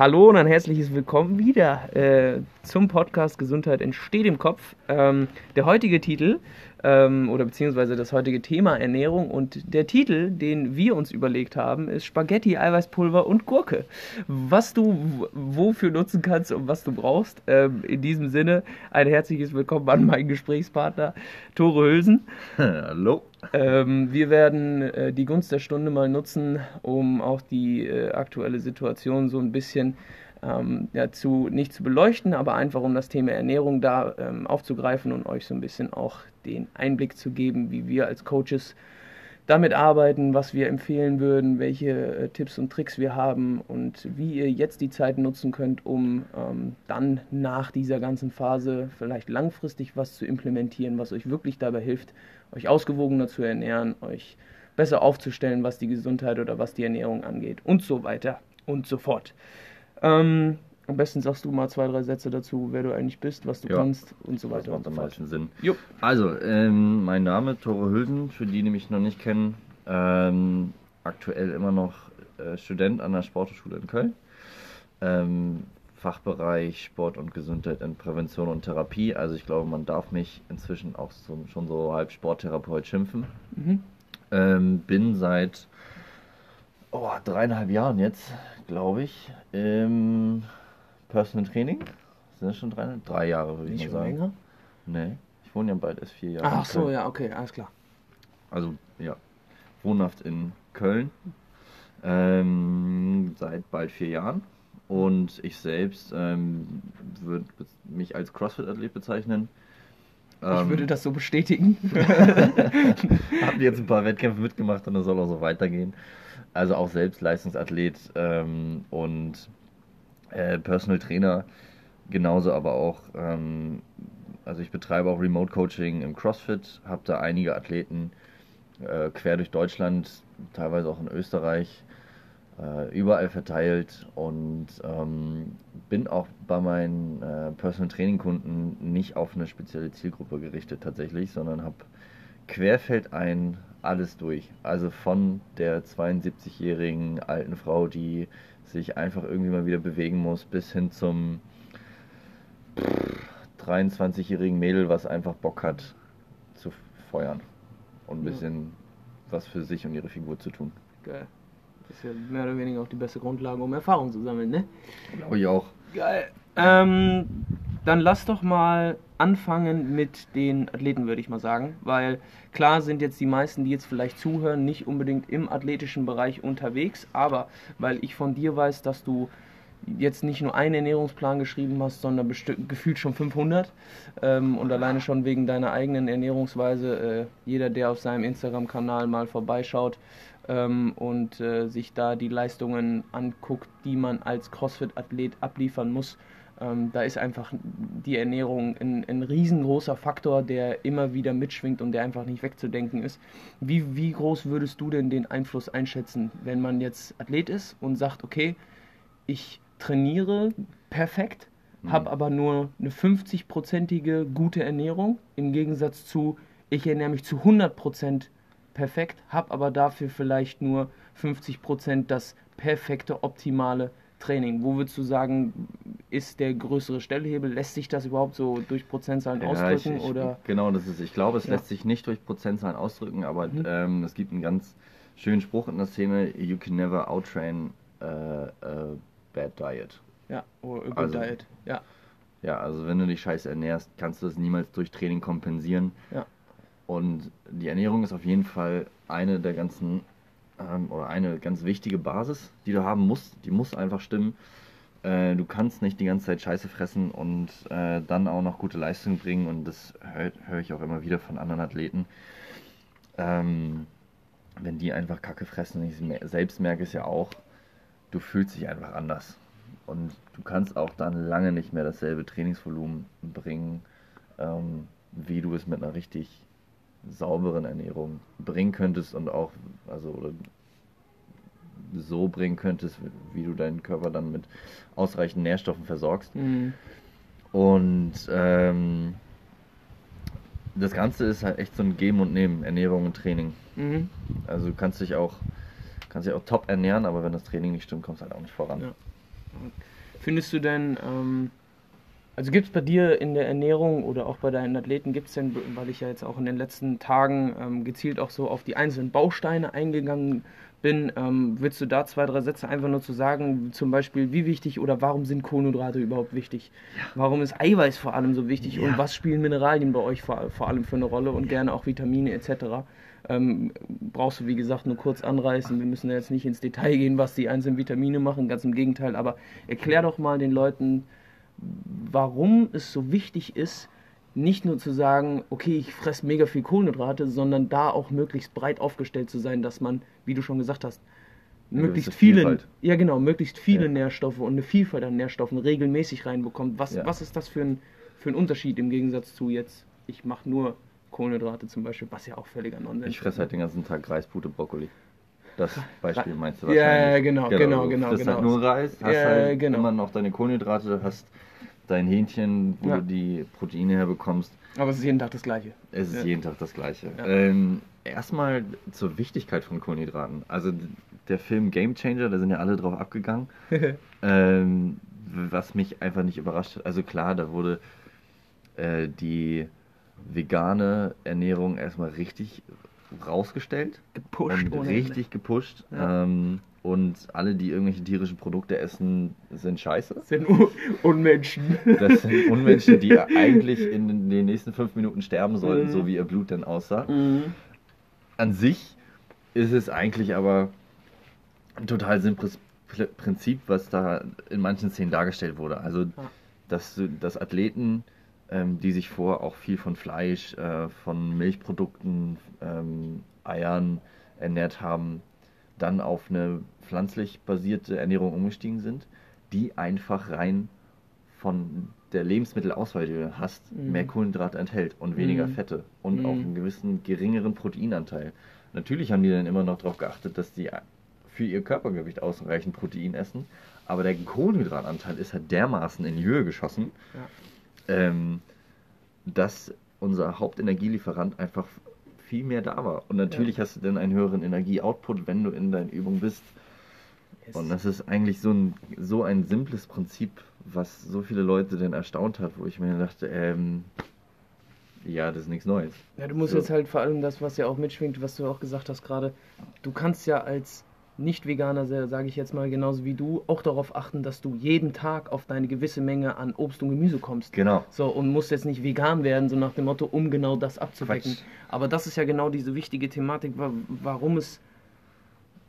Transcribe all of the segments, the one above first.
Hallo und ein herzliches Willkommen wieder äh, zum Podcast Gesundheit entsteht im Kopf. Ähm, der heutige Titel ähm, oder beziehungsweise das heutige Thema Ernährung und der Titel, den wir uns überlegt haben, ist Spaghetti, Eiweißpulver und Gurke. Was du wofür nutzen kannst und was du brauchst. Ähm, in diesem Sinne ein herzliches Willkommen an meinen Gesprächspartner Tore Hülsen. Hallo. Ähm, wir werden äh, die Gunst der Stunde mal nutzen, um auch die äh, aktuelle Situation so ein bisschen ähm, ja, zu, nicht zu beleuchten, aber einfach um das Thema Ernährung da ähm, aufzugreifen und euch so ein bisschen auch den Einblick zu geben, wie wir als Coaches damit arbeiten, was wir empfehlen würden, welche äh, Tipps und Tricks wir haben und wie ihr jetzt die Zeit nutzen könnt, um ähm, dann nach dieser ganzen Phase vielleicht langfristig was zu implementieren, was euch wirklich dabei hilft, euch ausgewogener zu ernähren, euch besser aufzustellen, was die Gesundheit oder was die Ernährung angeht und so weiter und so fort. Ähm, am besten sagst du mal zwei, drei Sätze dazu, wer du eigentlich bist, was du ja, kannst und so weiter. Das macht am meisten Sinn. Jo. Also, ähm, mein Name Tore Hülsen, für die, die mich noch nicht kennen. Ähm, aktuell immer noch äh, Student an der Sporthochschule in Köln. Ähm, Fachbereich Sport und Gesundheit in Prävention und Therapie. Also ich glaube, man darf mich inzwischen auch so, schon so halb Sporttherapeut schimpfen. Mhm. Ähm, bin seit oh, dreieinhalb Jahren jetzt, glaube ich, im Personal Training. Sind das schon drei, drei Jahre, würde ich mal sagen. Länger? Nee, ich wohne ja bald erst vier Jahre. Ach so, ja, okay, alles klar. Also, ja, wohnhaft in Köln. Ähm, seit bald vier Jahren. Und ich selbst ähm, würde mich als CrossFit-Athlet bezeichnen. Ich ähm, würde das so bestätigen. Haben jetzt ein paar Wettkämpfe mitgemacht und das soll auch so weitergehen. Also auch selbst Leistungsathlet ähm, und äh, Personal Trainer, genauso aber auch, ähm, also ich betreibe auch Remote Coaching im CrossFit, habe da einige Athleten äh, quer durch Deutschland, teilweise auch in Österreich, äh, überall verteilt und ähm, bin auch bei meinen äh, Personal Training Kunden nicht auf eine spezielle Zielgruppe gerichtet tatsächlich, sondern habe querfeldein alles durch. Also von der 72-jährigen alten Frau, die sich einfach irgendwie mal wieder bewegen muss, bis hin zum 23-jährigen Mädel, was einfach Bock hat zu feuern und ein bisschen ja. was für sich und ihre Figur zu tun. Geil. Das ist ja mehr oder weniger auch die beste Grundlage, um Erfahrung zu sammeln, ne? Glaube ich auch. Geil. Ähm, dann lass doch mal anfangen mit den Athleten, würde ich mal sagen. Weil klar sind jetzt die meisten, die jetzt vielleicht zuhören, nicht unbedingt im athletischen Bereich unterwegs. Aber weil ich von dir weiß, dass du jetzt nicht nur einen Ernährungsplan geschrieben hast, sondern gefühlt schon 500. Ähm, und alleine schon wegen deiner eigenen Ernährungsweise, äh, jeder, der auf seinem Instagram-Kanal mal vorbeischaut ähm, und äh, sich da die Leistungen anguckt, die man als CrossFit-Athlet abliefern muss, ähm, da ist einfach die Ernährung ein, ein, riesengroßer Faktor, der immer wieder mitschwingt und der einfach nicht wegzudenken ist. Wie, wie groß würdest du denn den Einfluss einschätzen, wenn man jetzt Athlet ist und sagt, okay, ich trainiere perfekt, mhm. habe aber nur eine 50-prozentige gute Ernährung, im Gegensatz zu, ich ernähre mich zu 100% perfekt, habe aber dafür vielleicht nur 50% das perfekte, optimale Training. Wo würdest du sagen, ist der größere Stellhebel? Lässt sich das überhaupt so durch Prozentzahlen ja, ausdrücken? Ich, ich, oder? Genau, das ist, ich glaube, es ja. lässt sich nicht durch Prozentzahlen ausdrücken, aber mhm. ähm, es gibt einen ganz schönen Spruch in der Szene, you can never outtrain uh, a bad diet. Ja, oder a good also, diet, ja. Ja, also wenn du dich scheiße ernährst, kannst du das niemals durch Training kompensieren. Ja. Und die Ernährung ist auf jeden Fall eine der ganzen ähm, oder eine ganz wichtige Basis, die du haben musst. Die muss einfach stimmen. Äh, du kannst nicht die ganze Zeit Scheiße fressen und äh, dann auch noch gute Leistung bringen. Und das höre hör ich auch immer wieder von anderen Athleten. Ähm, wenn die einfach Kacke fressen, ich selbst merke es ja auch, du fühlst dich einfach anders. Und du kannst auch dann lange nicht mehr dasselbe Trainingsvolumen bringen, ähm, wie du es mit einer richtig sauberen Ernährung bringen könntest und auch, also oder so bringen könntest, wie du deinen Körper dann mit ausreichend Nährstoffen versorgst. Mhm. Und ähm, das Ganze ist halt echt so ein Geben und Nehmen, Ernährung und Training. Mhm. Also du kannst dich auch, kannst dich auch top ernähren, aber wenn das Training nicht stimmt, kommst du halt auch nicht voran. Ja. Findest du denn, ähm, also gibt es bei dir in der Ernährung oder auch bei deinen Athleten, gibt es denn, weil ich ja jetzt auch in den letzten Tagen ähm, gezielt auch so auf die einzelnen Bausteine eingegangen bin, ähm, willst du da zwei, drei Sätze einfach nur zu sagen, zum Beispiel, wie wichtig oder warum sind Kohlenhydrate überhaupt wichtig? Ja. Warum ist Eiweiß vor allem so wichtig ja. und was spielen Mineralien bei euch vor, vor allem für eine Rolle und ja. gerne auch Vitamine etc.? Ähm, brauchst du, wie gesagt, nur kurz anreißen. Wir müssen jetzt nicht ins Detail gehen, was die einzelnen Vitamine machen, ganz im Gegenteil. Aber erklär doch mal den Leuten, warum es so wichtig ist, nicht nur zu sagen, okay, ich fresse mega viel Kohlenhydrate, sondern da auch möglichst breit aufgestellt zu sein, dass man, wie du schon gesagt hast, möglichst viele, Vielfalt. ja genau, möglichst viele ja. Nährstoffe und eine Vielfalt an Nährstoffen regelmäßig reinbekommt. Was, ja. was ist das für ein, für ein Unterschied im Gegensatz zu jetzt, ich mache nur Kohlenhydrate zum Beispiel, was ja auch völliger Nonsens ist. Ich fresse halt den ganzen Tag Reispute, Brokkoli. Das Beispiel meinst du wahrscheinlich. Ja, genau, genau, genau. genau du frisst genau. halt nur Reis, hast ja, halt genau. immer noch deine Kohlenhydrate, hast dein Hähnchen, wo ja. du die Proteine herbekommst. Aber es ist jeden Tag das Gleiche. Es ist jeden Tag das Gleiche. Ähm, erstmal zur Wichtigkeit von Kohlenhydraten. Also der Film Game Changer, da sind ja alle drauf abgegangen. ähm, was mich einfach nicht überrascht hat. Also klar, da wurde äh, die vegane Ernährung erstmal richtig rausgestellt. Gepusht. Und richtig gepusht. Ja. Ähm, und alle, die irgendwelche tierischen Produkte essen, sind scheiße. Das sind Un Unmenschen. Das sind Unmenschen, die eigentlich in den nächsten fünf Minuten sterben sollten, mhm. so wie ihr Blut denn aussah. Mhm. An sich ist es eigentlich aber ein total simples Prinzip, was da in manchen Szenen dargestellt wurde. Also, dass, dass Athleten, ähm, die sich vor auch viel von Fleisch, äh, von Milchprodukten, ähm, Eiern ernährt haben, dann auf eine pflanzlich basierte Ernährung umgestiegen sind, die einfach rein von der Lebensmittelauswahl, die du hast, mhm. mehr Kohlenhydrate enthält und weniger mhm. Fette und mhm. auch einen gewissen geringeren Proteinanteil. Natürlich haben die dann immer noch darauf geachtet, dass die für ihr Körpergewicht ausreichend Protein essen, aber der Kohlenhydratanteil ist halt dermaßen in die Höhe geschossen, ja. Ähm, dass unser Hauptenergielieferant einfach viel mehr da war. Und natürlich ja. hast du dann einen höheren Energieoutput, wenn du in deinen Übungen bist. Yes. Und das ist eigentlich so ein, so ein simples Prinzip, was so viele Leute dann erstaunt hat, wo ich mir dachte, ähm, ja, das ist nichts Neues. Ja, du musst so. jetzt halt vor allem das, was ja auch mitschwingt, was du auch gesagt hast gerade, du kannst ja als nicht-Veganer, sage ich jetzt mal genauso wie du, auch darauf achten, dass du jeden Tag auf deine gewisse Menge an Obst und Gemüse kommst. Genau. So, und musst jetzt nicht vegan werden, so nach dem Motto, um genau das abzudecken. Quatsch. Aber das ist ja genau diese wichtige Thematik, warum es.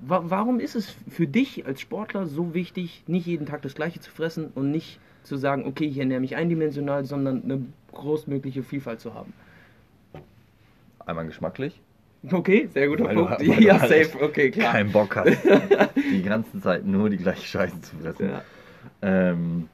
Warum ist es für dich als Sportler so wichtig, nicht jeden Tag das Gleiche zu fressen und nicht zu sagen, okay, ich ernähre mich eindimensional, sondern eine großmögliche Vielfalt zu haben? Einmal geschmacklich, Okay, sehr guter weil Punkt. Du, ja, safe, okay, klar. Keinen Bock hast, die ganze Zeit nur die gleiche Scheiße zu fressen. Ja. Ähm,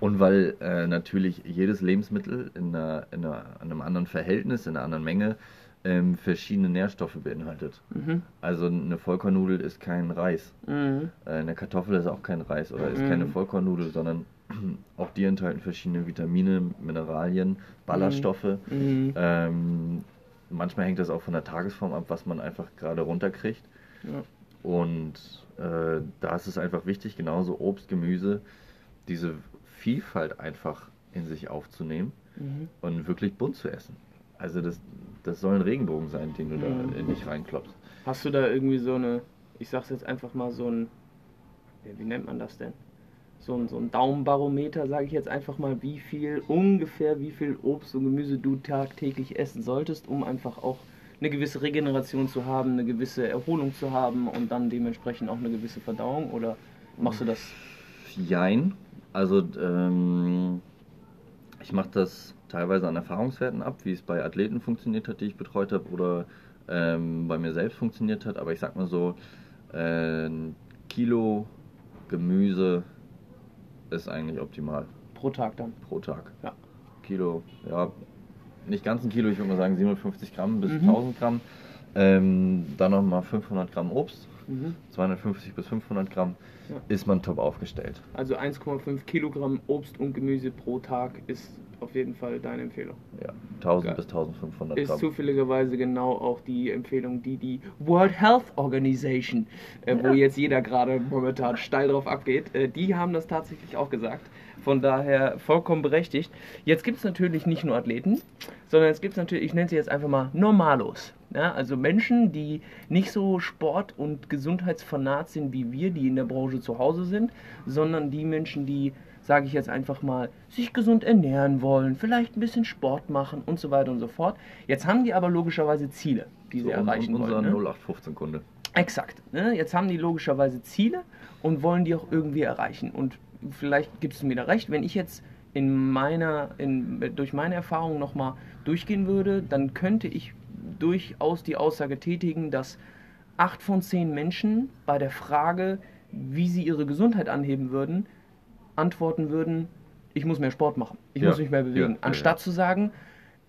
und weil äh, natürlich jedes Lebensmittel in, einer, in, einer, in, einem anderen Verhältnis, in einer anderen Menge ähm, verschiedene Nährstoffe beinhaltet. Mhm. Also eine Vollkornnudel ist kein Reis. Mhm. Äh, eine Kartoffel ist auch kein Reis oder ist mhm. keine Vollkornnudel, sondern auch die enthalten verschiedene Vitamine, Mineralien, Ballaststoffe. Mhm. Ähm, manchmal hängt das auch von der Tagesform ab, was man einfach gerade runterkriegt. Ja. Und äh, da ist es einfach wichtig, genauso Obst, Gemüse, diese Vielfalt einfach in sich aufzunehmen mhm. und wirklich bunt zu essen. Also das, das soll ein Regenbogen sein, den du mhm. da in dich reinklopfst. Hast du da irgendwie so eine, ich sag's jetzt einfach mal so ein, wie nennt man das denn? So ein, so ein Daumenbarometer, sage ich jetzt einfach mal, wie viel, ungefähr wie viel Obst und Gemüse du tagtäglich essen solltest, um einfach auch eine gewisse Regeneration zu haben, eine gewisse Erholung zu haben und dann dementsprechend auch eine gewisse Verdauung? Oder machst du das? Jein. Also ähm, ich mache das teilweise an Erfahrungswerten ab, wie es bei Athleten funktioniert hat, die ich betreut habe, oder ähm, bei mir selbst funktioniert hat. Aber ich sag mal so, äh, Kilo Gemüse ist eigentlich optimal. Pro Tag dann? Pro Tag. Ja. Kilo, ja, nicht ganz ein Kilo, ich würde mal sagen 750 Gramm bis mhm. 1000 Gramm. Ähm, dann nochmal 500 Gramm Obst, mhm. 250 bis 500 Gramm, ja. ist man top aufgestellt. Also 1,5 Kilogramm Obst und Gemüse pro Tag ist auf jeden Fall deine Empfehlung. Ja, 1000 Geil. bis 1500 Ist Gramm. zufälligerweise genau auch die Empfehlung, die die World Health Organization, äh, ja. wo jetzt jeder gerade momentan steil drauf abgeht, äh, die haben das tatsächlich auch gesagt. Von daher vollkommen berechtigt. Jetzt gibt es natürlich nicht nur Athleten, sondern es gibt natürlich, ich nenne sie jetzt einfach mal Normalos. Ja, also Menschen, die nicht so sport- und gesundheitsfanat sind wie wir, die in der Branche zu Hause sind, sondern die Menschen, die, sage ich jetzt einfach mal, sich gesund ernähren wollen, vielleicht ein bisschen Sport machen und so weiter und so fort. Jetzt haben die aber logischerweise Ziele, die so, sie erreichen und wollen. Unser ne? 0815-Kunde. Exakt. Ne? Jetzt haben die logischerweise Ziele und wollen die auch irgendwie erreichen. Und vielleicht gibst du mir da recht, wenn ich jetzt in meiner, in, durch meine Erfahrungen nochmal durchgehen würde, dann könnte ich durchaus die Aussage tätigen, dass acht von zehn Menschen bei der Frage, wie sie ihre Gesundheit anheben würden, antworten würden, ich muss mehr Sport machen, ich ja, muss mich mehr bewegen, ja, anstatt zu sagen,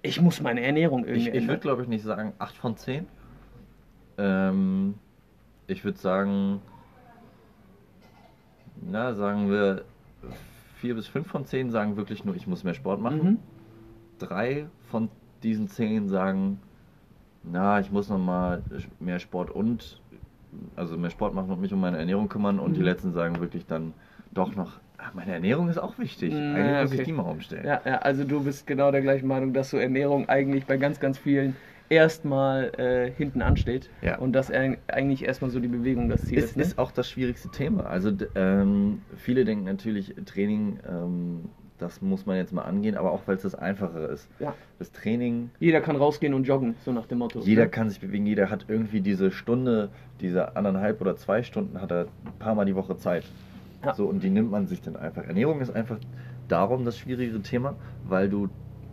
ich muss meine Ernährung irgendwie Ich, ich würde glaube ich nicht sagen acht von zehn. Ähm, ich würde sagen na, sagen wir, vier bis fünf von zehn sagen wirklich nur, ich muss mehr Sport machen. Mhm. Drei von diesen zehn sagen, na, ich muss noch mal mehr Sport und, also mehr Sport machen und mich um meine Ernährung kümmern. Und mhm. die letzten sagen wirklich dann doch noch, ach, meine Ernährung ist auch wichtig. Mhm, eigentlich muss okay. ich die mal umstellen. Ja, ja, also du bist genau der gleichen Meinung, dass so Ernährung eigentlich bei ganz, ganz vielen erstmal äh, hinten ansteht ja. und dass eigentlich erstmal so die Bewegung das Ziel ist. Ist, ne? ist auch das schwierigste Thema. Also ähm, viele denken natürlich, Training, ähm, das muss man jetzt mal angehen, aber auch weil es das Einfachere ist. Ja. Das Training. Jeder kann rausgehen und joggen, so nach dem Motto. Jeder ne? kann sich bewegen, jeder hat irgendwie diese Stunde, diese anderthalb oder zwei Stunden hat er ein paar Mal die Woche Zeit. Ja. So, und die nimmt man sich dann einfach. Ernährung ist einfach darum das schwierigere Thema, weil du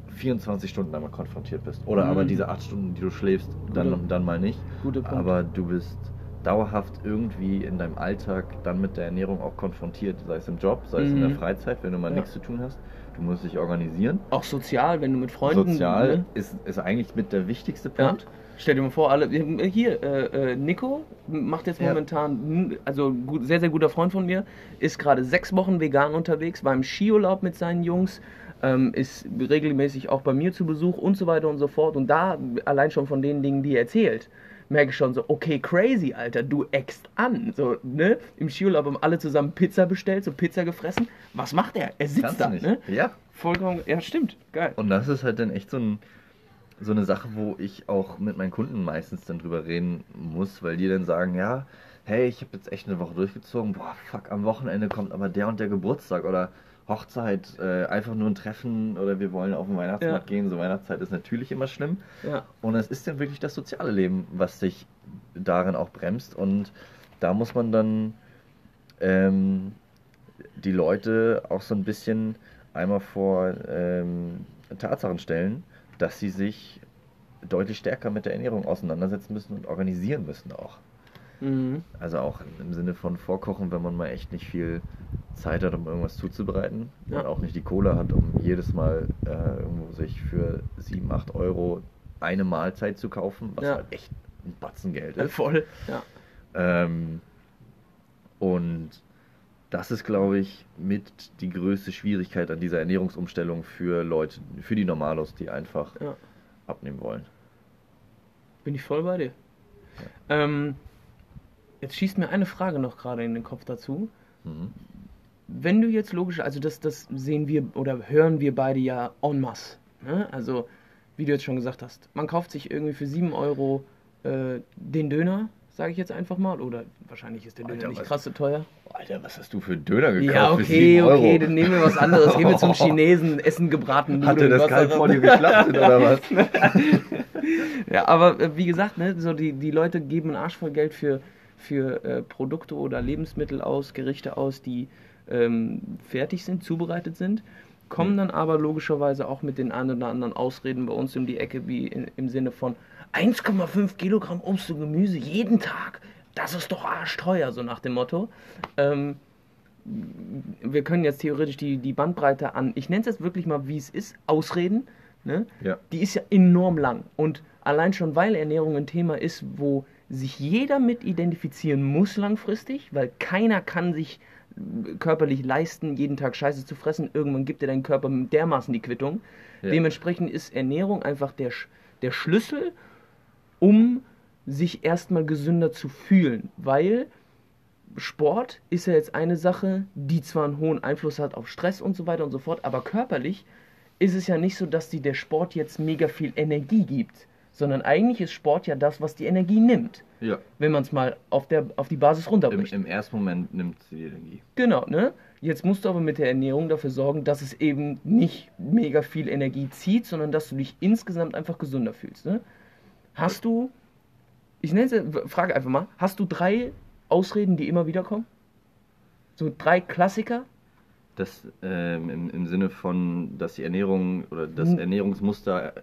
24 Stunden damit konfrontiert bist. Oder mhm. aber diese 8 Stunden, die du schläfst, dann, Gute. dann mal nicht. Aber du bist dauerhaft irgendwie in deinem Alltag dann mit der Ernährung auch konfrontiert, sei es im Job, sei mhm. es in der mhm. Freizeit, wenn du mal ja. nichts zu tun hast. Du musst dich organisieren. Auch sozial, wenn du mit Freunden. Sozial ne? ist, ist eigentlich mit der wichtigste Punkt. Ja. Stell dir mal vor, alle hier, äh, äh, Nico macht jetzt momentan, also gut, sehr, sehr guter Freund von mir, ist gerade sechs Wochen vegan unterwegs, war im Skiurlaub mit seinen Jungs, ähm, ist regelmäßig auch bei mir zu Besuch und so weiter und so fort. Und da, allein schon von den Dingen, die er erzählt, merke ich schon so, okay, crazy, Alter, du eckst an. So, ne? Im Skiurlaub haben alle zusammen Pizza bestellt, so Pizza gefressen. Was macht er? Er sitzt Kannst da, ne? Ja. Vollkommen, ja, stimmt, geil. Und das ist halt dann echt so ein so eine Sache, wo ich auch mit meinen Kunden meistens dann drüber reden muss, weil die dann sagen, ja, hey, ich habe jetzt echt eine Woche durchgezogen, boah, fuck, am Wochenende kommt aber der und der Geburtstag oder Hochzeit, äh, einfach nur ein Treffen oder wir wollen auf den Weihnachtsmarkt ja. gehen. So Weihnachtszeit ist natürlich immer schlimm. Ja. Und es ist dann wirklich das soziale Leben, was sich darin auch bremst. Und da muss man dann ähm, die Leute auch so ein bisschen einmal vor ähm, Tatsachen stellen, dass sie sich deutlich stärker mit der Ernährung auseinandersetzen müssen und organisieren müssen auch. Mhm. Also auch im Sinne von Vorkochen, wenn man mal echt nicht viel Zeit hat, um irgendwas zuzubereiten ja. und auch nicht die Kohle hat, um jedes Mal äh, irgendwo sich für 7, 8 Euro eine Mahlzeit zu kaufen, was ja. halt echt ein Batzen Geld ist. Voll, ja. Ähm, und das ist, glaube ich, mit die größte Schwierigkeit an dieser Ernährungsumstellung für Leute, für die Normalos, die einfach ja. abnehmen wollen. Bin ich voll bei dir. Ja. Ähm, jetzt schießt mir eine Frage noch gerade in den Kopf dazu. Mhm wenn du jetzt logisch, also das, das sehen wir oder hören wir beide ja en masse. Ne? Also, wie du jetzt schon gesagt hast, man kauft sich irgendwie für 7 Euro äh, den Döner, sage ich jetzt einfach mal. Oder wahrscheinlich ist der Döner Alter, nicht krass so teuer. Alter, was hast du für Döner gekauft? Ja, okay, okay, dann nehmen wir was anderes. Gehen wir zum Chinesen, essen gebraten Nudeln. Hat er das Kalb vor dir geschlachtet oder was? ja, aber äh, wie gesagt, ne, so die, die Leute geben einen Arsch voll Geld für, für äh, Produkte oder Lebensmittel aus, Gerichte aus, die ähm, fertig sind, zubereitet sind, kommen mhm. dann aber logischerweise auch mit den ein oder anderen Ausreden bei uns um die Ecke, wie in, im Sinne von 1,5 Kilogramm Obst und Gemüse jeden Tag, das ist doch arschteuer, so nach dem Motto. Ähm, wir können jetzt theoretisch die, die Bandbreite an, ich nenne es jetzt wirklich mal, wie es ist, Ausreden, ne? Ja. die ist ja enorm lang. Und allein schon, weil Ernährung ein Thema ist, wo sich jeder mit identifizieren muss langfristig, weil keiner kann sich körperlich leisten, jeden Tag Scheiße zu fressen. Irgendwann gibt dir dein Körper dermaßen die Quittung. Ja. Dementsprechend ist Ernährung einfach der, der Schlüssel, um sich erstmal gesünder zu fühlen. Weil Sport ist ja jetzt eine Sache, die zwar einen hohen Einfluss hat auf Stress und so weiter und so fort, aber körperlich ist es ja nicht so, dass dir der Sport jetzt mega viel Energie gibt, sondern eigentlich ist Sport ja das, was die Energie nimmt. Ja. Wenn man es mal auf, der, auf die Basis runterbricht. Im, Im, ersten Moment nimmt sie die Energie. Genau, ne? Jetzt musst du aber mit der Ernährung dafür sorgen, dass es eben nicht mega viel Energie zieht, sondern dass du dich insgesamt einfach gesünder fühlst. Ne? Hast du, ich nenne es, frage einfach mal, hast du drei Ausreden, die immer wieder kommen? So drei Klassiker? Das ähm, im, im Sinne von, dass die Ernährung oder das hm. Ernährungsmuster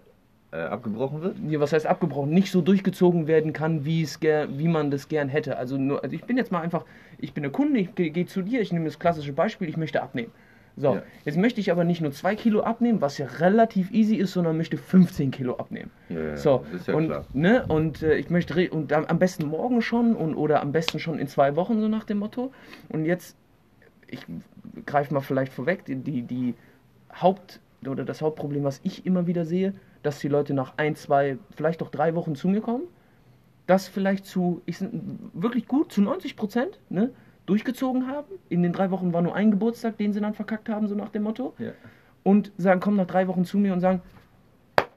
äh, abgebrochen wird? Ja, was heißt abgebrochen? Nicht so durchgezogen werden kann, wie, es wie man das gern hätte. Also, nur, also ich bin jetzt mal einfach, ich bin der Kunde, ich gehe geh zu dir, ich nehme das klassische Beispiel, ich möchte abnehmen. So, ja. jetzt möchte ich aber nicht nur 2 Kilo abnehmen, was ja relativ easy ist, sondern möchte 15 Kilo abnehmen. Ja, so, ist ja und, klar. Ne, und äh, ich möchte und am besten morgen schon und oder am besten schon in zwei Wochen, so nach dem Motto. Und jetzt, ich greife mal vielleicht vorweg, die, die, die Haupt- oder das Hauptproblem, was ich immer wieder sehe, dass die Leute nach ein, zwei, vielleicht auch drei Wochen zu mir kommen, das vielleicht zu, ich sind wirklich gut, zu 90 Prozent, ne? Durchgezogen haben. In den drei Wochen war nur ein Geburtstag, den sie dann verkackt haben, so nach dem Motto. Ja. Und sagen, kommen nach drei Wochen zu mir und sagen,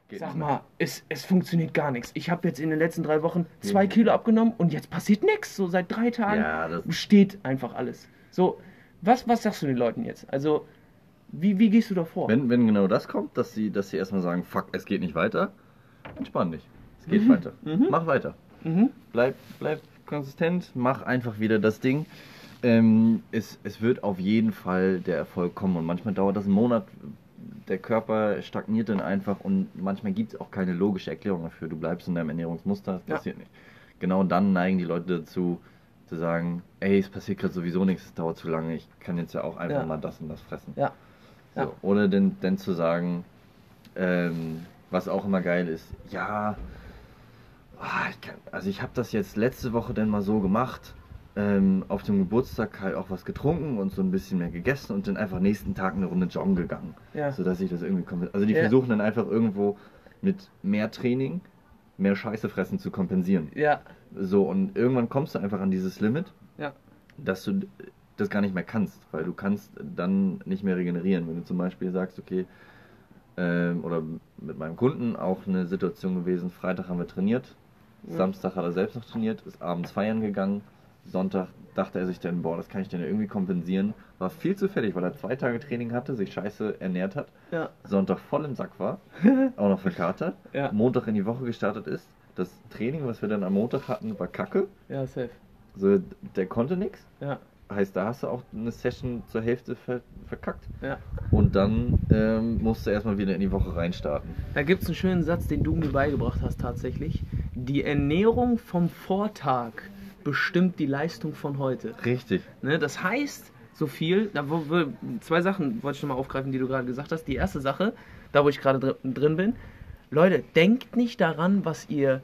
Geht sag mal, es, es funktioniert gar nichts. Ich habe jetzt in den letzten drei Wochen zwei ja. Kilo abgenommen und jetzt passiert nichts. So seit drei Tagen ja, steht einfach alles. So, was, was sagst du den Leuten jetzt? Also, wie, wie gehst du da vor? Wenn, wenn genau das kommt, dass sie, dass sie erstmal sagen, fuck, es geht nicht weiter, entspann dich. Es geht mhm. weiter. Mhm. Mach weiter. Mhm. Bleib, bleib konsistent, mach einfach wieder das Ding. Ähm, es, es wird auf jeden Fall der Erfolg kommen und manchmal dauert das einen Monat. Der Körper stagniert dann einfach und manchmal gibt es auch keine logische Erklärung dafür. Du bleibst in deinem Ernährungsmuster, das ja. passiert nicht. Genau dann neigen die Leute dazu, zu sagen, ey, es passiert gerade sowieso nichts, es dauert zu lange, ich kann jetzt ja auch einfach ja. mal das und das fressen. Ja. So, ja. Ohne denn, denn zu sagen, ähm, was auch immer geil ist, ja, ah, ich kann, also ich habe das jetzt letzte Woche dann mal so gemacht, ähm, auf dem Geburtstag halt auch was getrunken und so ein bisschen mehr gegessen und dann einfach nächsten Tag eine Runde joggen gegangen. Ja. Sodass ich das irgendwie komplett. Also die ja. versuchen dann einfach irgendwo mit mehr Training mehr Scheiße fressen zu kompensieren. Ja. So, und irgendwann kommst du einfach an dieses Limit, ja. dass du das gar nicht mehr kannst, weil du kannst dann nicht mehr regenerieren. Wenn du zum Beispiel sagst, okay, ähm, oder mit meinem Kunden auch eine Situation gewesen, Freitag haben wir trainiert, ja. Samstag hat er selbst noch trainiert, ist abends feiern gegangen, Sonntag dachte er sich dann, boah, das kann ich denn irgendwie kompensieren. War viel zu fertig, weil er zwei Tage Training hatte, sich scheiße ernährt hat. Ja. Sonntag voll im Sack war, auch noch verkatert. Ja. Montag in die Woche gestartet ist. Das Training, was wir dann am Montag hatten, war kacke. Ja, safe. So, der konnte nichts. Ja. Heißt, da hast du auch eine Session zur Hälfte ver verkackt. Ja. Und dann ähm, musst du erstmal wieder in die Woche reinstarten. Da gibt es einen schönen Satz, den du mir beigebracht hast tatsächlich. Die Ernährung vom Vortag bestimmt die Leistung von heute. Richtig. Ne, das heißt, so viel, da wo, wo, zwei Sachen wollte ich nochmal aufgreifen, die du gerade gesagt hast. Die erste Sache, da wo ich gerade drin, bin, Leute, denkt nicht daran, was ihr,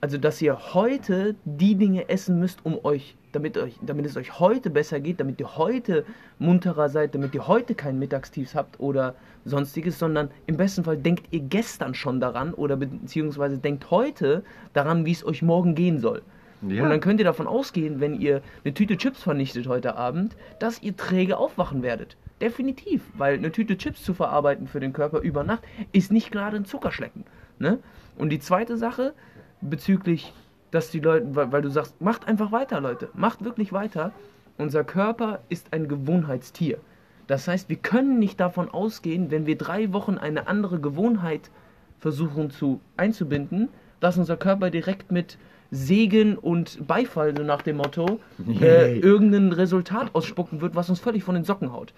also dass ihr heute die Dinge essen müsst, um euch, damit euch, damit es euch heute besser geht, damit ihr heute munterer seid, damit ihr heute kein Mittagstiefs habt oder sonstiges, sondern im besten Fall denkt ihr gestern schon daran oder beziehungsweise denkt heute daran, wie es euch morgen gehen soll. Ja. Und dann könnt ihr davon ausgehen, wenn ihr eine Tüte Chips vernichtet heute Abend, dass ihr träge aufwachen werdet. Definitiv, weil eine Tüte Chips zu verarbeiten für den Körper über Nacht ist nicht gerade ein Zuckerschlecken. Ne? Und die zweite Sache bezüglich, dass die Leute, weil, weil du sagst, macht einfach weiter, Leute, macht wirklich weiter. Unser Körper ist ein Gewohnheitstier. Das heißt, wir können nicht davon ausgehen, wenn wir drei Wochen eine andere Gewohnheit versuchen zu einzubinden, dass unser Körper direkt mit Segen und Beifall, so nach dem Motto, äh, irgendein Resultat ausspucken wird, was uns völlig von den Socken haut.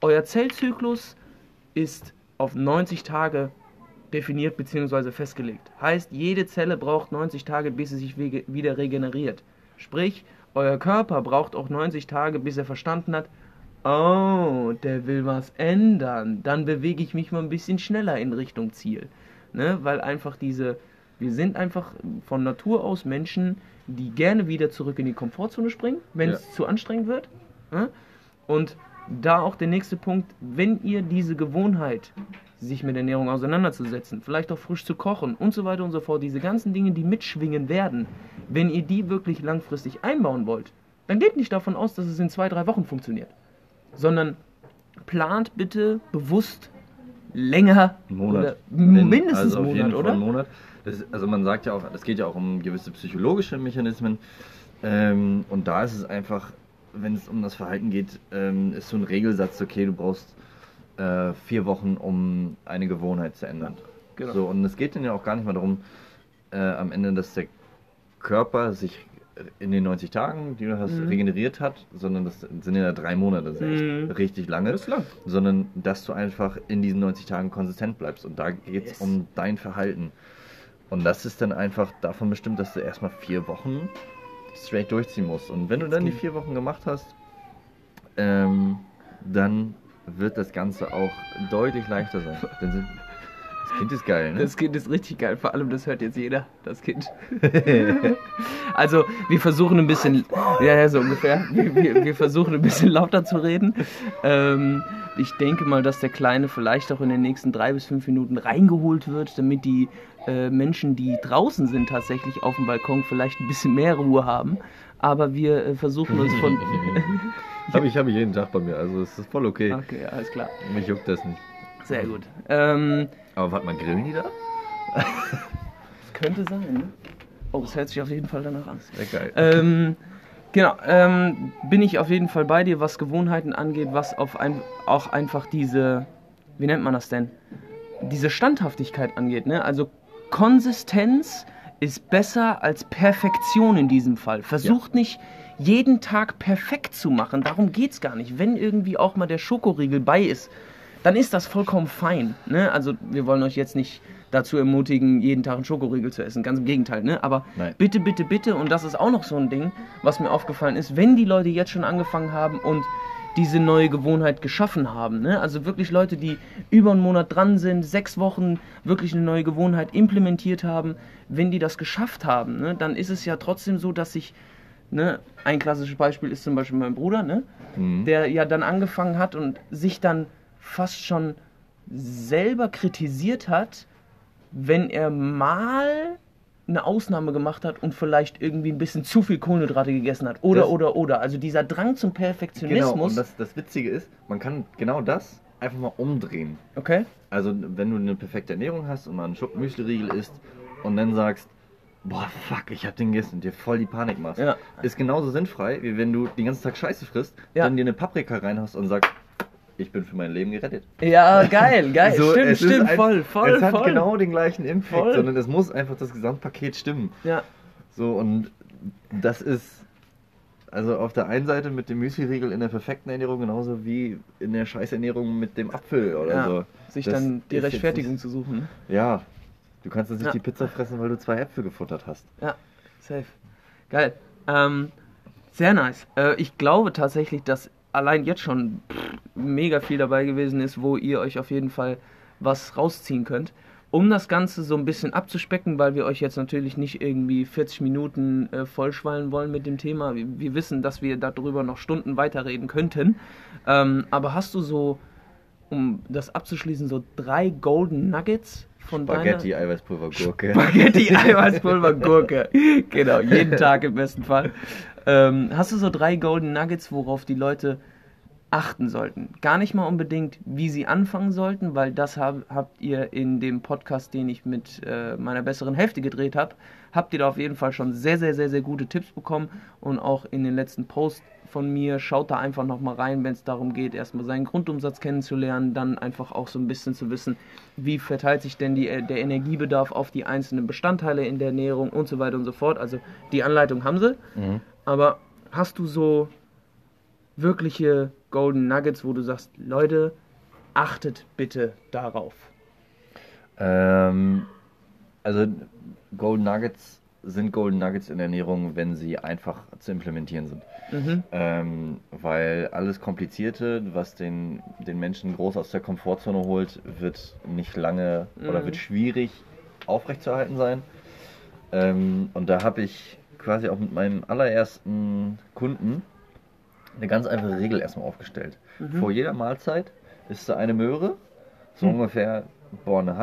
Euer Zellzyklus ist auf 90 Tage definiert bzw. festgelegt. Heißt, jede Zelle braucht 90 Tage, bis sie sich wieder regeneriert. Sprich, euer Körper braucht auch 90 Tage, bis er verstanden hat, oh, der will was ändern. Dann bewege ich mich mal ein bisschen schneller in Richtung Ziel. Ne? Weil einfach diese, wir sind einfach von Natur aus Menschen, die gerne wieder zurück in die Komfortzone springen, wenn ja. es zu anstrengend wird. Und da auch der nächste Punkt, wenn ihr diese Gewohnheit, sich mit Ernährung auseinanderzusetzen, vielleicht auch frisch zu kochen und so weiter und so fort, diese ganzen Dinge, die mitschwingen werden, wenn ihr die wirklich langfristig einbauen wollt, dann geht nicht davon aus, dass es in zwei, drei Wochen funktioniert, sondern plant bitte bewusst länger Monat. mindestens also einen Monat, oder? Monat. Das, also man sagt ja auch, es geht ja auch um gewisse psychologische Mechanismen ähm, und da ist es einfach, wenn es um das Verhalten geht, ähm, ist so ein Regelsatz, okay, du brauchst äh, vier Wochen, um eine Gewohnheit zu ändern. Genau. So, und es geht dann ja auch gar nicht mal darum, äh, am Ende, dass der Körper sich in den 90 Tagen, die du hast, mhm. regeneriert hat, sondern das sind ja drei Monate, das ist mhm. richtig lange. Das ist lang. Sondern dass du einfach in diesen 90 Tagen konsistent bleibst. Und da geht es yes. um dein Verhalten. Und das ist dann einfach davon bestimmt, dass du erstmal vier Wochen straight durchziehen musst. Und wenn du dann die vier Wochen gemacht hast, ähm, dann wird das Ganze auch deutlich leichter sein. Das Kind ist geil, ne? Das Kind ist richtig geil. Vor allem, das hört jetzt jeder, das Kind. also, wir versuchen ein bisschen, ja, ja, so ungefähr. Wir, wir, wir versuchen ein bisschen lauter zu reden. Ähm, ich denke mal, dass der Kleine vielleicht auch in den nächsten drei bis fünf Minuten reingeholt wird, damit die äh, Menschen, die draußen sind, tatsächlich auf dem Balkon vielleicht ein bisschen mehr Ruhe haben. Aber wir äh, versuchen uns von. habe ich, hab ich jeden Tag bei mir, also es ist voll okay. Okay, alles klar. Mich juckt das nicht. Sehr gut. Ähm, aber warte mal, grillen die da? das könnte sein, ne? Oh, es hört sich auf jeden Fall danach an. Sehr geil. Ähm, genau, ähm, bin ich auf jeden Fall bei dir, was Gewohnheiten angeht, was auf ein, auch einfach diese, wie nennt man das denn? Diese Standhaftigkeit angeht, ne? Also Konsistenz ist besser als Perfektion in diesem Fall. Versucht ja. nicht jeden Tag perfekt zu machen. Darum geht es gar nicht. Wenn irgendwie auch mal der Schokoriegel bei ist, dann ist das vollkommen fein. Ne? Also wir wollen euch jetzt nicht dazu ermutigen, jeden Tag einen Schokoriegel zu essen. Ganz im Gegenteil. Ne? Aber Nein. bitte, bitte, bitte, und das ist auch noch so ein Ding, was mir aufgefallen ist, wenn die Leute jetzt schon angefangen haben und diese neue Gewohnheit geschaffen haben. Ne? Also wirklich Leute, die über einen Monat dran sind, sechs Wochen wirklich eine neue Gewohnheit implementiert haben, wenn die das geschafft haben, ne? dann ist es ja trotzdem so, dass sich Ne? Ein klassisches Beispiel ist zum Beispiel mein Bruder, ne? Mhm. der ja dann angefangen hat und sich dann fast schon selber kritisiert hat, wenn er mal eine Ausnahme gemacht hat und vielleicht irgendwie ein bisschen zu viel Kohlenhydrate gegessen hat. Oder, das, oder, oder. Also dieser Drang zum Perfektionismus. Genau, und das, das Witzige ist, man kann genau das einfach mal umdrehen. Okay. Also wenn du eine perfekte Ernährung hast und mal einen Schub Müsli-Riegel isst und dann sagst, boah, fuck, ich hab den gegessen und dir voll die Panik machst. Ja. Ist genauso sinnfrei, wie wenn du den ganzen Tag Scheiße frisst, ja. dann dir eine Paprika reinhaust und sagst, ich bin für mein Leben gerettet. Ja, geil, geil. So, stimmt, stimmt, ein, voll, voll. Es hat voll. genau den gleichen Impact, voll. sondern es muss einfach das Gesamtpaket stimmen. Ja. So, und das ist, also auf der einen Seite mit dem Müsli-Riegel in der perfekten Ernährung genauso wie in der Scheißernährung mit dem Apfel oder ja, so. Sich das dann die Rechtfertigung zu suchen. Ja. Du kannst jetzt nicht ja. die Pizza fressen, weil du zwei Äpfel gefuttert hast. Ja, safe. Geil. Ähm, sehr nice. Äh, ich glaube tatsächlich, dass allein jetzt schon mega viel dabei gewesen ist, wo ihr euch auf jeden Fall was rausziehen könnt. Um das Ganze so ein bisschen abzuspecken, weil wir euch jetzt natürlich nicht irgendwie 40 Minuten äh, vollschwallen wollen mit dem Thema. Wir, wir, wissen, dass wir darüber noch Stunden weiterreden könnten. Ähm, aber hast du so, um das abzuschließen, so drei Golden Nuggets von Spaghetti, Eiweißpulver, Gurke. Spaghetti, Eiweißpulver, Gurke. genau, jeden Tag im besten Fall. Ähm, hast du so drei Golden Nuggets, worauf die Leute achten sollten? Gar nicht mal unbedingt, wie sie anfangen sollten, weil das hab, habt ihr in dem Podcast, den ich mit äh, meiner besseren Hälfte gedreht habe, habt ihr da auf jeden Fall schon sehr, sehr, sehr, sehr gute Tipps bekommen und auch in den letzten Posts von mir. Schaut da einfach nochmal rein, wenn es darum geht, erstmal seinen Grundumsatz kennenzulernen, dann einfach auch so ein bisschen zu wissen, wie verteilt sich denn die, äh, der Energiebedarf auf die einzelnen Bestandteile in der Ernährung und so weiter und so fort. Also die Anleitung haben sie. Mhm. Aber hast du so wirkliche Golden Nuggets, wo du sagst, Leute, achtet bitte darauf? Ähm, also Golden Nuggets sind Golden Nuggets in der Ernährung, wenn sie einfach zu implementieren sind. Mhm. Ähm, weil alles Komplizierte, was den, den Menschen groß aus der Komfortzone holt, wird nicht lange mhm. oder wird schwierig aufrechtzuerhalten sein. Ähm, und da habe ich quasi auch mit meinem allerersten Kunden eine ganz einfache Regel erstmal aufgestellt. Mhm. Vor jeder Mahlzeit ist da eine Möhre, so hm. ungefähr boah, eine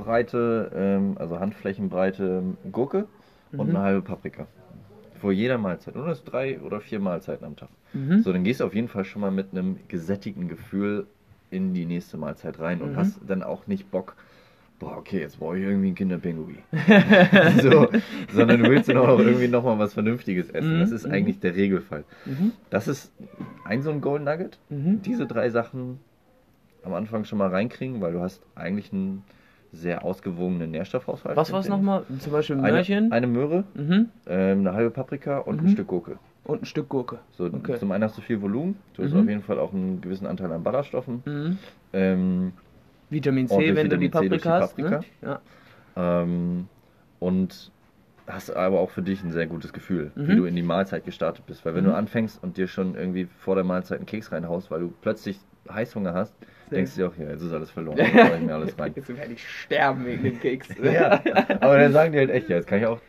Handbreite, ähm, also Handflächenbreite Gurke mhm. und eine halbe Paprika. Vor jeder Mahlzeit. Und das drei oder vier Mahlzeiten am Tag. Mhm. So, dann gehst du auf jeden Fall schon mal mit einem gesättigten Gefühl in die nächste Mahlzeit rein und mhm. hast dann auch nicht Bock, boah, okay, jetzt brauche ich irgendwie ein Kinderpinguin. so, sondern du willst dann auch irgendwie nochmal was Vernünftiges essen. Mhm. Das ist mhm. eigentlich der Regelfall. Das ist ein so ein Golden Nugget. Diese drei Sachen am Anfang schon mal reinkriegen, weil du hast eigentlich einen sehr ausgewogenen Nährstoffhaushalt. Was war es nochmal? Zum Beispiel ein Möhrchen? Eine, eine Möhre, mhm. ähm, eine halbe Paprika und ein mhm. Stück Gurke. Und ein Stück Gurke. So, okay. Zum einen hast du viel Volumen, du hast auf jeden Fall auch einen gewissen Anteil an Ballaststoffen. Ähm, Vitamin C, wenn Vitamin du die Paprika hast. Ne? Ja. Ähm, und hast aber auch für dich ein sehr gutes Gefühl, mhm. wie du in die Mahlzeit gestartet bist. Weil wenn mhm. du anfängst und dir schon irgendwie vor der Mahlzeit einen Keks reinhaust, weil du plötzlich Heißhunger hast, denkst du dir auch, ja, jetzt ist alles verloren, jetzt ich mir alles rein. Jetzt werde ich sterben wegen dem Keks. ja, aber dann sagen die halt echt, ja, jetzt kann ich auch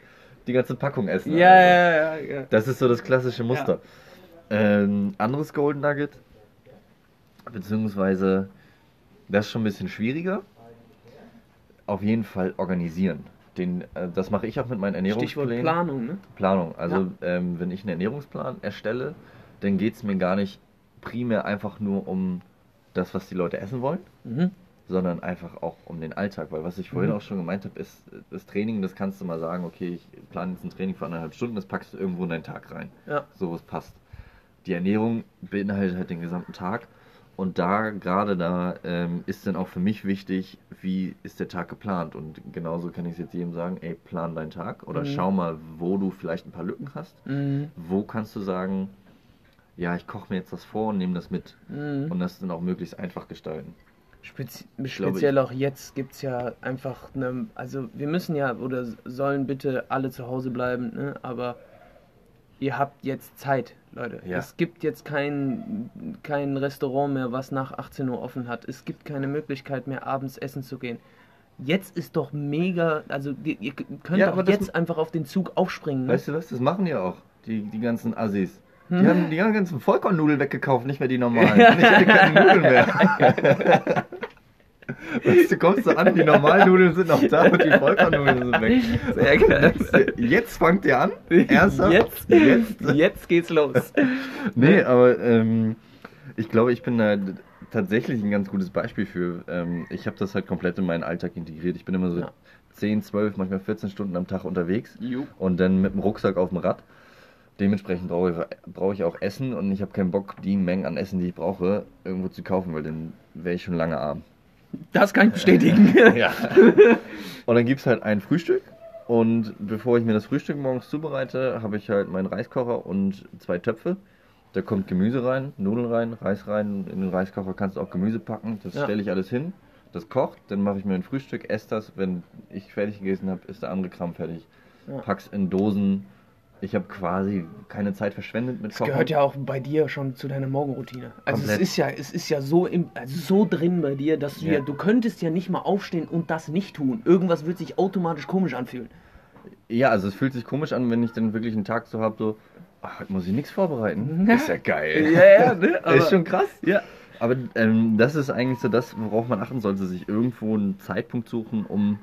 die ganze Packung essen. Ja, also. ja, ja, ja, Das ist so das klassische Muster. Ja. Ähm, anderes Golden Nugget, beziehungsweise das ist schon ein bisschen schwieriger. Auf jeden Fall organisieren. Den, äh, das mache ich auch mit meinen Ernährungsplänen. Stichwort Planung, ne? Planung. Also ja. ähm, wenn ich einen Ernährungsplan erstelle, dann geht es mir gar nicht primär einfach nur um das, was die Leute essen wollen, mhm. sondern einfach auch um den Alltag. Weil was ich vorhin mhm. auch schon gemeint habe, ist das Training, das kannst du mal sagen, okay, ich plane jetzt ein Training für anderthalb Stunden, das packst du irgendwo in deinen Tag rein. Ja. So, was passt. Die Ernährung beinhaltet halt den gesamten Tag und da, gerade da, ähm, ist dann auch für mich wichtig, wie ist der Tag geplant. Und genauso kann ich es jetzt jedem sagen, ey, plan deinen Tag oder mhm. schau mal, wo du vielleicht ein paar Lücken hast. Mhm. Wo kannst du sagen, ja, ich koche mir jetzt das vor und nehme das mit. Mhm. Und das dann auch möglichst einfach gestalten. Spezi speziell auch jetzt gibt es ja einfach eine, also wir müssen ja oder sollen bitte alle zu Hause bleiben, ne? aber ihr habt jetzt Zeit, Leute. Ja. Es gibt jetzt kein, kein Restaurant mehr, was nach 18 Uhr offen hat. Es gibt keine Möglichkeit mehr, abends essen zu gehen. Jetzt ist doch mega, also ihr könnt ja, doch jetzt einfach auf den Zug aufspringen. Ne? Weißt du was, das machen ja auch die, die ganzen Assis. Die hm. haben die ganzen Vollkornnudeln weggekauft, nicht mehr die normalen. ich hätte keine Nudeln mehr. Du, kommst du an, die normalen Nudeln sind noch da und die Vollkornnudeln sind weg. Sehr geil. Jetzt fangt ihr an? Ernsthaft? Jetzt, jetzt, jetzt geht's los. nee, aber ähm, ich glaube, ich bin da tatsächlich ein ganz gutes Beispiel für. Ähm, ich habe das halt komplett in meinen Alltag integriert. Ich bin immer so ja. 10, 12, manchmal 14 Stunden am Tag unterwegs Juh. und dann mit dem Rucksack auf dem Rad. Dementsprechend brauche ich, brauche ich auch Essen und ich habe keinen Bock, die Mengen an Essen, die ich brauche, irgendwo zu kaufen, weil dann wäre ich schon lange arm. Das kann ich bestätigen. ja. Und dann gibt es halt ein Frühstück. Und bevor ich mir das Frühstück morgens zubereite, habe ich halt meinen Reiskocher und zwei Töpfe. Da kommt Gemüse rein, Nudeln rein, Reis rein. In den Reiskocher kannst du auch Gemüse packen. Das ja. stelle ich alles hin. Das kocht, dann mache ich mir ein Frühstück, esse das. Wenn ich fertig gegessen habe, ist der andere Kram fertig. Ja. Pack's in Dosen, ich habe quasi keine Zeit verschwendet mit Kochen. Das gehört ja auch bei dir schon zu deiner Morgenroutine. Also es ist ja, es ist ja so, im, also so drin bei dir, dass du ja. ja, du könntest ja nicht mal aufstehen und das nicht tun. Irgendwas wird sich automatisch komisch anfühlen. Ja, also es fühlt sich komisch an, wenn ich dann wirklich einen Tag so habe, so, ach, heute muss ich nichts vorbereiten. ist ja geil. ja, ja, ne? Aber, ist schon krass. Ja. Aber ähm, das ist eigentlich so das, worauf man achten sollte, sich irgendwo einen Zeitpunkt suchen, um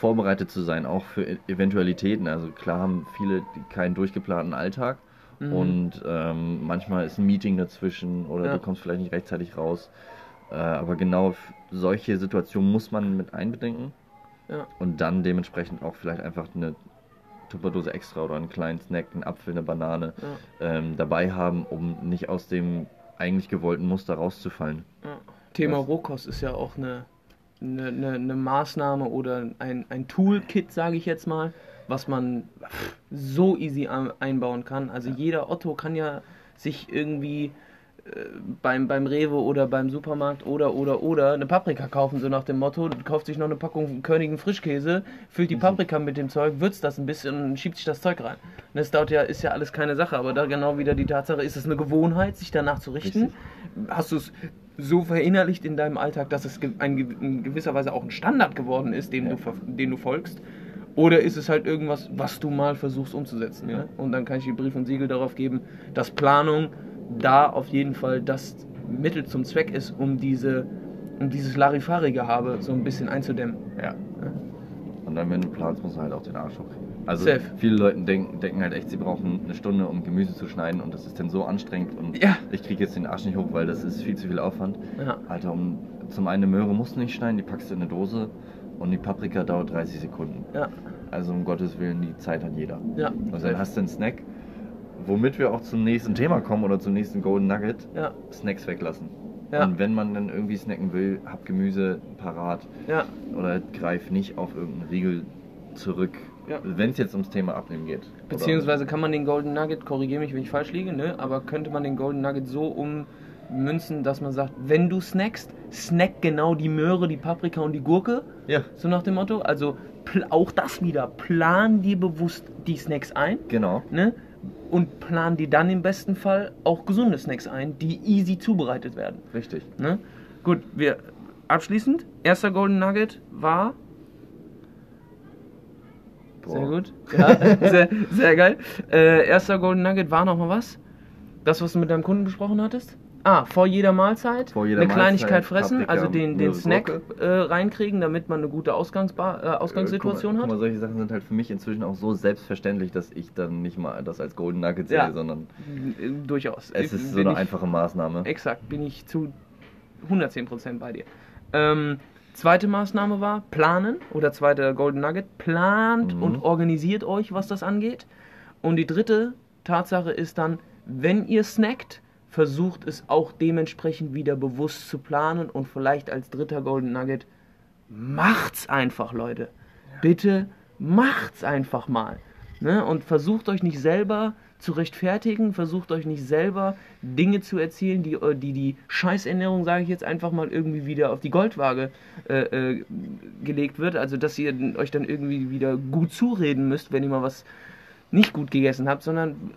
vorbereitet zu sein, auch für e- Eventualitäten. Also klar haben viele keinen durchgeplanten Alltag mhm. und ähm, manchmal ist ein Meeting dazwischen oder ja. du kommst vielleicht nicht rechtzeitig raus. Äh, aber genau solche Situationen muss man mit einbedenken ja. und dann dementsprechend auch vielleicht einfach eine Tupperdose extra oder einen kleinen Snack, einen Apfel, eine Banane ja. ähm, dabei haben, um nicht aus dem eigentlich gewollten Muster rauszufallen. Thema Rohkost ist ja auch eine eine, eine, eine Maßnahme oder ein, ein Toolkit, sage ich jetzt mal, was man so easy einbauen kann. Also jeder Otto kann ja sich irgendwie äh, beim, beim Rewe oder beim Supermarkt oder oder oder eine Paprika kaufen, so nach dem Motto, kauft sich noch eine Packung Körnigen Frischkäse, füllt die mhm. Paprika mit dem Zeug, würzt das ein bisschen und schiebt sich das Zeug rein. das dauert ja, ist ja alles keine Sache, aber da genau wieder die Tatsache, ist es eine Gewohnheit, sich danach zu richten? Richtig. Hast du es so verinnerlicht in deinem Alltag, dass es in gewisser Weise auch ein Standard geworden ist, dem, ja. du, dem du folgst? Oder ist es halt irgendwas, was du mal versuchst umzusetzen? Ja? Und dann kann ich dir Brief und Siegel darauf geben, dass Planung da auf jeden Fall das Mittel zum Zweck ist, um diese um dieses Larifari-Gehabe so ein bisschen einzudämmen. Ja. Und dann, wenn du planst, musst du halt auch den Arsch hochkriegen. Also Safe. viele Leute denken, denken halt echt, sie brauchen eine Stunde, um Gemüse zu schneiden und das ist dann so anstrengend und ja. ich kriege jetzt den Arsch nicht hoch, weil das ist viel zu viel Aufwand. Ja. Alter, um zum einen eine Möhre musst du nicht schneiden, die packst du in eine Dose und die Paprika dauert 30 Sekunden. Ja. Also um Gottes Willen, die Zeit hat jeder. Ja. Und dann hast du einen Snack, womit wir auch zum nächsten Thema kommen oder zum nächsten Golden Nugget. Ja. Snacks weglassen. Ja. Und wenn man dann irgendwie snacken will, hab Gemüse parat. Ja. Oder greif nicht auf irgendeinen Riegel zurück. Ja. Wenn es jetzt ums Thema Abnehmen geht. Beziehungsweise kann man den Golden Nugget, korrigiere mich, wenn ich falsch liege, ne? aber könnte man den Golden Nugget so ummünzen, dass man sagt, wenn du snackst, snack genau die Möhre, die Paprika und die Gurke. Ja. So nach dem Motto. Also auch das wieder, plan dir bewusst die Snacks ein. Genau. Ne? und planen die dann im besten Fall auch gesunde Snacks ein, die easy zubereitet werden. Richtig. Ne? Gut, wir abschließend, erster Golden Nugget war. Boah. Sehr gut. Ja, sehr, sehr geil. Äh, erster Golden Nugget war nochmal was? Das, was du mit deinem Kunden besprochen hattest? Ah, vor jeder Mahlzeit vor jeder eine Mahlzeit, Kleinigkeit fressen, Paprika, also den, den Snack äh, reinkriegen, damit man eine gute Ausgangsba äh, Ausgangssituation äh, guck mal, hat. Guck mal, solche Sachen sind halt für mich inzwischen auch so selbstverständlich, dass ich dann nicht mal das als Golden Nugget sehe, ja, sondern äh, durchaus. Es ist so eine ich, einfache Maßnahme. Exakt, bin ich zu 110% bei dir. Ähm, zweite Maßnahme war planen oder zweite Golden Nugget, plant mhm. und organisiert euch, was das angeht. Und die dritte Tatsache ist dann, wenn ihr snackt, versucht es auch dementsprechend wieder bewusst zu planen und vielleicht als dritter Golden Nugget, macht's einfach, Leute. Bitte macht's einfach mal. Ne? Und versucht euch nicht selber zu rechtfertigen, versucht euch nicht selber Dinge zu erzählen, die äh, die, die Scheißernährung, sage ich jetzt einfach mal, irgendwie wieder auf die Goldwaage äh, äh, gelegt wird. Also, dass ihr euch dann irgendwie wieder gut zureden müsst, wenn ihr mal was nicht gut gegessen habt, sondern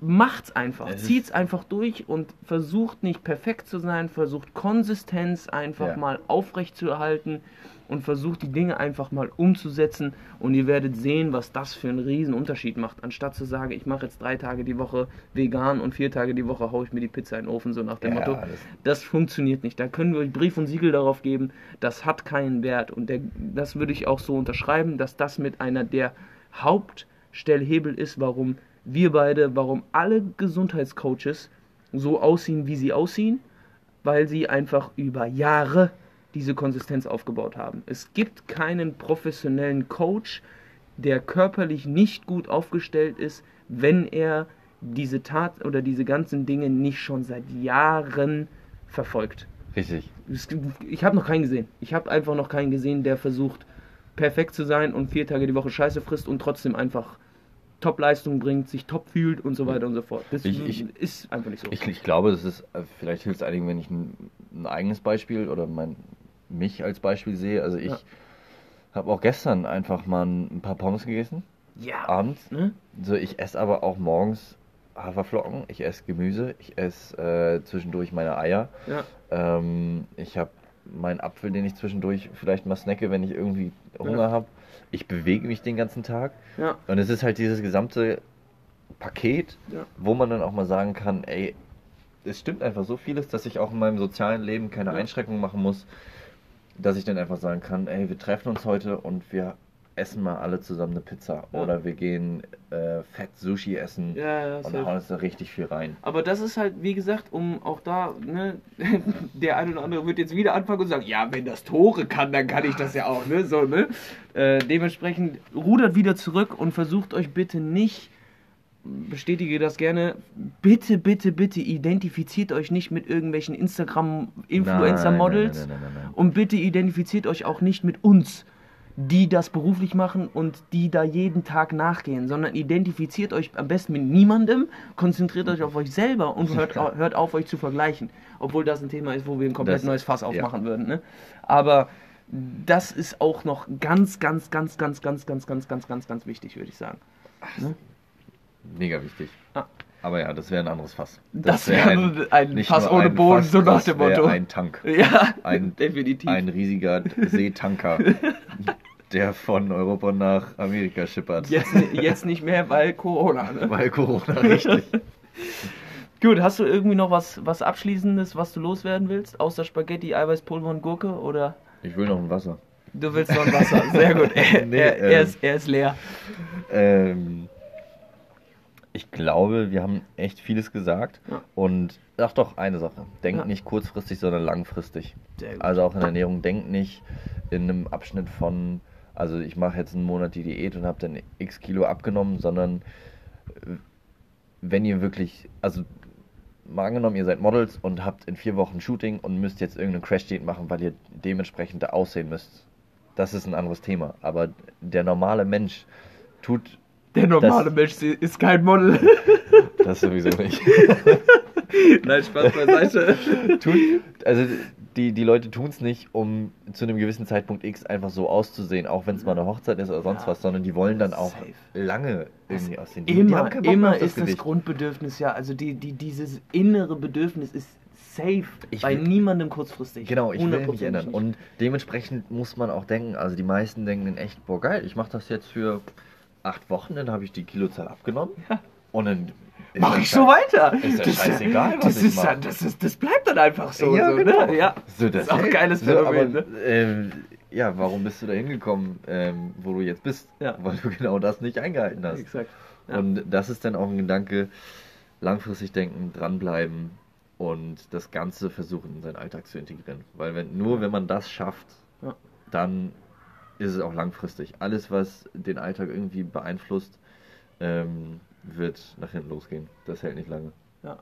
macht's einfach, es zieht's einfach durch und versucht nicht perfekt zu sein, versucht Konsistenz einfach ja. mal aufrecht zu erhalten und versucht die Dinge einfach mal umzusetzen und ihr werdet sehen, was das für einen riesen Unterschied macht, anstatt zu sagen, ich mache jetzt drei Tage die Woche vegan und vier Tage die Woche haue ich mir die Pizza in den Ofen, so nach dem ja, Motto. Das, das funktioniert nicht. Da können wir euch Brief und Siegel darauf geben, das hat keinen Wert und der, das würde ich auch so unterschreiben, dass das mit einer der Hauptstellhebel ist, warum wir beide, warum alle Gesundheitscoaches so aussehen, wie sie aussehen, weil sie einfach über Jahre diese Konsistenz aufgebaut haben. Es gibt keinen professionellen Coach, der körperlich nicht gut aufgestellt ist, wenn er diese Tat oder diese ganzen Dinge nicht schon seit Jahren verfolgt. Richtig. Ich habe noch keinen gesehen. Ich habe einfach noch keinen gesehen, der versucht, perfekt zu sein und vier Tage die Woche Scheiße frisst und trotzdem einfach Top-Leistung bringt, sich top fühlt und so weiter und so fort. Das ich, ich, ist einfach nicht so. Ich, ich glaube, das ist, äh, vielleicht hilft es einigen, wenn ich ein, ein, eigenes Beispiel oder mein, mich als Beispiel sehe. Also ich ja. habe auch gestern einfach mal ein paar Pommes gegessen. Ja. Abends. Ne? So, ich esse aber auch morgens Haferflocken, ich esse Gemüse, ich esse äh, zwischendurch meine Eier. Ja. Ähm, ich habe meinen Apfel, den ich zwischendurch vielleicht mal snacke, wenn ich irgendwie Hunger ja. habe ich bewege mich den ganzen Tag. Ja. Und es ist halt dieses gesamte Paket, ja. wo man dann auch mal sagen kann, ey, es stimmt einfach so vieles, dass ich auch in meinem sozialen Leben keine. Einschränkungen machen muss, dass ich dann einfach sagen kann, ey, wir treffen uns heute und wir essen mal alle zusammen eine Pizza ja. oder wir gehen äh, fett Sushi essen ja, ja, und hauen uns da richtig viel rein. Aber das ist halt, wie gesagt, um auch da, ne, der eine oder andere wird jetzt wieder anfangen und sagen, ja, wenn das Tore kann, dann kann ich das ja auch, ne, so, ne. Äh, dementsprechend rudert wieder zurück und versucht euch bitte nicht bestätige das gerne. Bitte, bitte, bitte identifiziert euch nicht mit irgendwelchen Instagram-Influencer-Models und bitte identifiziert euch auch nicht mit uns die das beruflich machen und die da jeden Tag nachgehen, sondern identifiziert euch am besten mit niemandem, konzentriert euch auf euch selber und hört, hört auf, euch zu vergleichen. Obwohl das ein Thema ist, wo wir ein komplett das, neues Fass aufmachen ja. würden. Ne? Aber das ist auch noch ganz, ganz, ganz, ganz, ganz, ganz, ganz, ganz, ganz, ganz wichtig, würde ich sagen. Ne? Mega wichtig. Ah. Aber ja, das wäre ein anderes Fass. Das, das wäre ein, ein, ein Fass ohne Boden, Fass, so nach dem Motto. Ein Tank. Ja, ein, definitiv. Ein riesiger Seetanker. Der von Europa nach Amerika schippert. Jetzt, jetzt nicht mehr, weil Corona. Ne? Weil Corona, richtig. Gut, hast du irgendwie noch was, was Abschließendes, was du loswerden willst? Außer Spaghetti, Eiweißpulver und Gurke? Oder? Ich will noch ein Wasser. Du willst noch ein Wasser, sehr gut. Er, nee, er, er, ähm, ist, er ist leer. Ähm, ich glaube, wir haben echt vieles gesagt. Ja. Und ach doch, eine Sache. Denk ja. nicht kurzfristig, sondern langfristig. Also auch in der Ernährung, denk nicht in einem Abschnitt von, also ich mache jetzt einen Monat die Diät und habe dann x Kilo abgenommen, sondern äh, wenn ihr wirklich, also mal angenommen, ihr seid Models und habt in vier Wochen Shooting und müsst jetzt irgendeinen Crash-Diät machen, weil ihr dementsprechend da aussehen müsst. Das ist ein anderes Thema. Aber der normale Mensch tut der normale das, Mensch ist kein Model. Das sowieso nicht. Nein, Spaß beiseite. Tut, also die, die Leute tun es nicht, um zu einem gewissen Zeitpunkt X einfach so auszusehen, auch wenn es mal eine Hochzeit ist oder sonst ja. was, sondern die wollen dann auch Safe. lange irgendwie aussehen. Die, immer die immer ist das, das Grundbedürfnis ja, also die, die, dieses innere Bedürfnis ist safe ich bei will, niemandem kurzfristig. Genau, ich will mich ändern. Nicht. Und dementsprechend muss man auch denken, also die meisten denken echt, boah geil, ich mache das jetzt für acht Wochen, dann habe ich die Kilozahl abgenommen. Ja. Und dann mach ich so weiter. Ist ja scheißegal, was das ich mache. Das, ist, das bleibt dann einfach so. Ja, so, ne? genau. Ne? ja. So, das, ist auch ein geiles so, Phänomen. Aber, ne? ähm, ja, warum bist du da hingekommen, ähm, wo du jetzt bist? Ja. Weil du genau das nicht eingehalten hast. Exakt. Ja. Und das ist dann auch ein Gedanke, langfristig denken, dranbleiben und das Ganze versuchen in seinen Alltag zu integrieren. Weil wenn, nur wenn man das schafft, ja. dann ist es auch langfristig. Alles, was den Alltag irgendwie beeinflusst, ähm, wird nach hinten losgehen. Das hält nicht lange. Ja.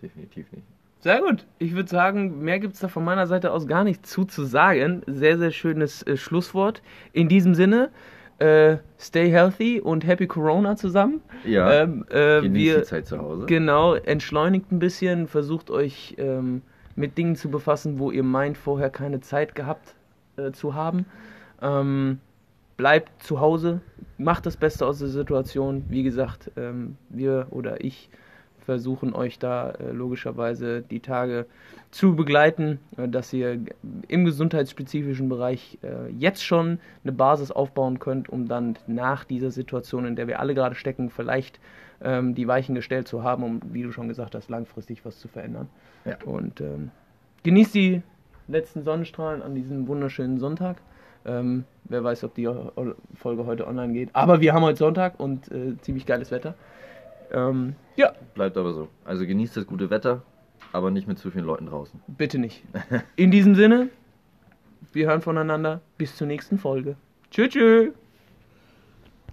Definitiv nicht. Sehr gut. Ich würde sagen, mehr gibt es da von meiner Seite aus gar nicht zu, zu sagen. Sehr, sehr schönes äh, Schlusswort. In diesem Sinne, äh, stay healthy und happy Corona zusammen. Ja. Ähm, äh, wir, die Zeit zu Hause. Genau, entschleunigt ein bisschen, versucht euch ähm, mit Dingen zu befassen, wo ihr meint, vorher keine Zeit gehabt äh, zu haben. Ähm, bleibt zu Hause, macht das Beste aus der Situation. Wie gesagt, ähm, wir oder ich versuchen euch da äh, logischerweise die Tage zu begleiten, äh, dass ihr im gesundheitsspezifischen Bereich äh, jetzt schon eine Basis aufbauen könnt, um dann nach dieser Situation, in der wir alle gerade stecken, vielleicht ähm, die Weichen gestellt zu haben, um, wie du schon gesagt hast, langfristig was zu verändern. Ja. Und ähm, genießt die letzten Sonnenstrahlen an diesem wunderschönen Sonntag. Ähm, wer weiß, ob die Folge heute online geht. Aber wir haben heute Sonntag und äh, ziemlich geiles Wetter. Ähm, ja. Bleibt aber so. Also genießt das gute Wetter, aber nicht mit zu vielen Leuten draußen. Bitte nicht. In diesem Sinne, wir hören voneinander. Bis zur nächsten Folge. Tschüss. tschüss.